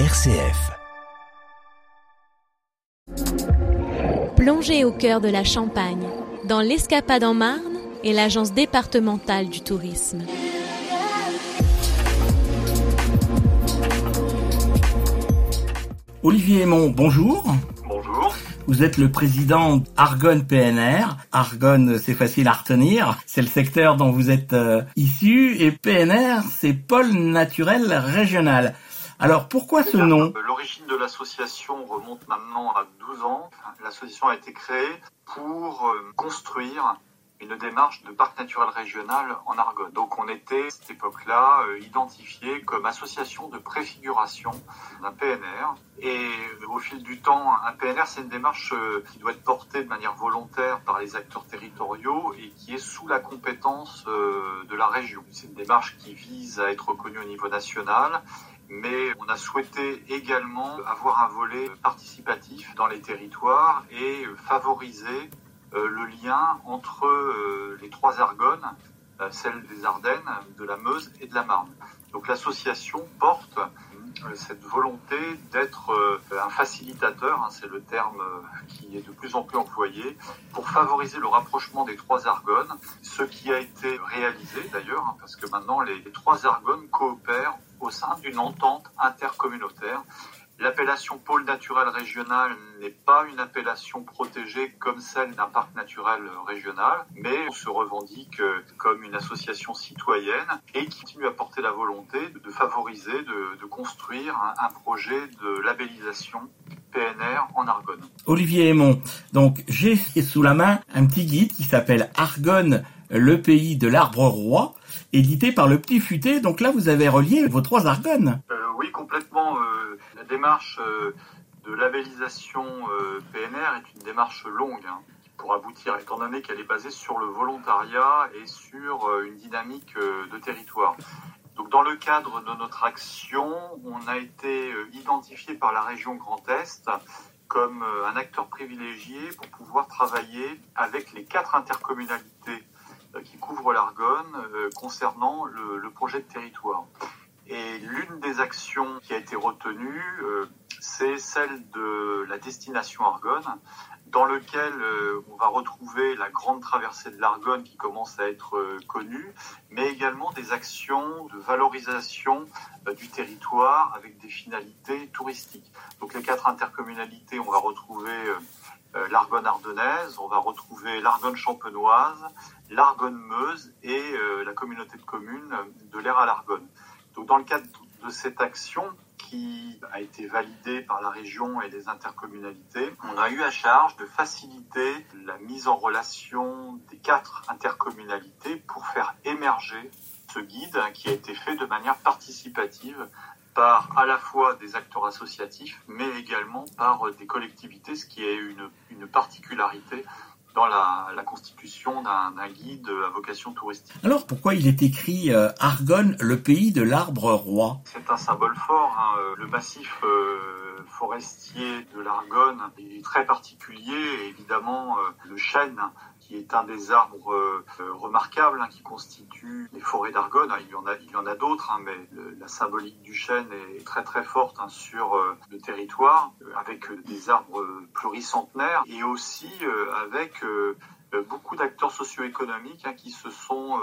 RCF. Plongez au cœur de la Champagne, dans l'Escapade en Marne et l'Agence départementale du tourisme. Olivier Aymon, bonjour. Bonjour. Vous êtes le président Argonne PNR. Argonne, c'est facile à retenir. C'est le secteur dont vous êtes euh, issu. Et PNR, c'est pôle naturel régional. Alors pourquoi ce nom? L'origine de l'association remonte maintenant à 12 ans. L'association a été créée pour euh, construire une démarche de parc naturel régional en Argonne. Donc on était à cette époque-là euh, identifié comme association de préfiguration d'un PNR. Et au fil du temps, un PNR, c'est une démarche euh, qui doit être portée de manière volontaire par les acteurs territoriaux et qui est sous la compétence euh, de la région. C'est une démarche qui vise à être reconnue au niveau national mais on a souhaité également avoir un volet participatif dans les territoires et favoriser le lien entre euh, les trois Argonnes, euh, celle des Ardennes, de la Meuse et de la Marne. Donc l'association porte cette volonté d'être un facilitateur, hein, c'est le terme qui est de plus en plus employé, pour favoriser le rapprochement des trois Argonnes, ce qui a été réalisé d'ailleurs, hein, parce que maintenant les trois Argonnes coopèrent au sein d'une entente intercommunautaire L'appellation pôle naturel régional n'est pas une appellation protégée comme celle d'un parc naturel régional, mais on se revendique comme une association citoyenne et qui continue à porter la volonté de favoriser, de, construire un, projet de labellisation PNR en Argonne. Olivier Aymon, donc j'ai sous la main un petit guide qui s'appelle Argonne, le pays de l'arbre roi, édité par le Petit Futé. Donc là, vous avez relié vos trois Argonnes. Euh, oui, complètement. Euh, la démarche euh, de labellisation euh, PNR est une démarche longue hein, pour aboutir, étant donné qu'elle est basée sur le volontariat et sur une dynamique de territoire. Donc, dans le cadre de notre action, on a été identifié par la région Grand Est comme un acteur privilégié pour pouvoir travailler avec les quatre intercommunalités qui couvrent l'Argonne concernant le, projet de territoire. Et l'une des actions qui a été retenue, euh, c'est celle de la destination Argonne, dans lequel euh, on va retrouver la grande traversée de l'Argonne qui commence à être euh, connue, mais également des actions de valorisation du territoire avec des finalités touristiques. Donc les quatre intercommunalités, on va retrouver l'Argonne ardennaise, on va retrouver l'Argonne champenoise, l'Argonne Meuse et la communauté de communes de l'air à l'Argonne. Donc, dans le cadre de cette action qui a été validée par la région et les intercommunalités, on a eu à charge de faciliter la mise en relation des quatre intercommunalités pour faire émerger ce guide qui a été fait de manière participative par à la fois des acteurs associatifs, mais également par des collectivités, ce qui est une, une particularité dans la, la constitution d'un guide à vocation touristique. Alors pourquoi il est écrit euh, Argonne, le pays de l'arbre roi? C'est un symbole fort. Hein. Le massif euh, forestier de l'Argonne est très particulier. Évidemment, euh, le chêne qui est un des arbres euh, remarquables hein, qui constitue les forêts d'Argonne. Il y en a, il y en a d'autres, hein, mais la symbolique du chêne est très très forte hein, sur euh, le territoire, euh, avec des arbres pluricentenaires et aussi avec beaucoup d'acteurs socio-économiques qui se sont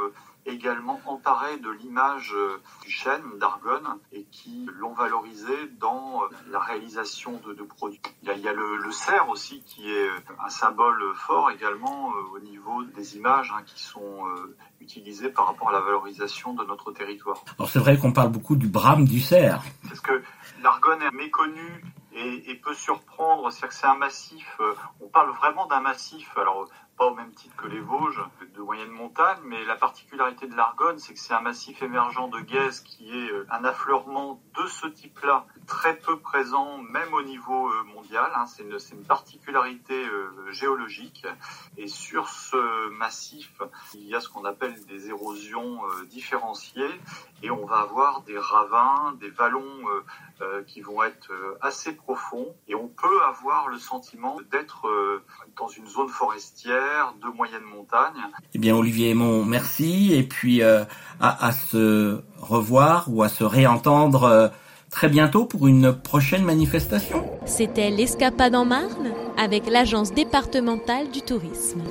également emparés de l'image euh, du chêne d'Argonne et qui l'ont valorisé dans euh, la réalisation de, de produits. Il y a, il y a le, le, cerf aussi qui est un symbole fort également euh, au niveau des images hein, qui sont utilisées par rapport à la valorisation de notre territoire. Alors c'est vrai qu'on parle beaucoup du brame du cerf. Parce que l'Argonne est méconnue et, peut surprendre, c'est-à-dire que c'est un massif, on parle vraiment d'un massif, alors pas au même titre que les Vosges, de moyenne montagne, mais la particularité de l'Argonne, c'est que c'est un massif émergent de Guèze qui est euh, un affleurement de ce type-là, très peu présent même au niveau euh, mondial. Hein. C'est une, particularité euh, géologique. Et sur ce massif, il y a ce qu'on appelle des érosions différenciées, et on va avoir des ravins, des vallons qui vont être assez profonds, et on peut avoir le sentiment d'être dans une zone forestière de moyenne montagne. Eh bien, Olivier Aymon, merci. Et puis, euh, à, se revoir ou à se réentendre euh, très bientôt pour une prochaine manifestation. C'était l'Escapade en Marne avec l'Agence départementale du tourisme.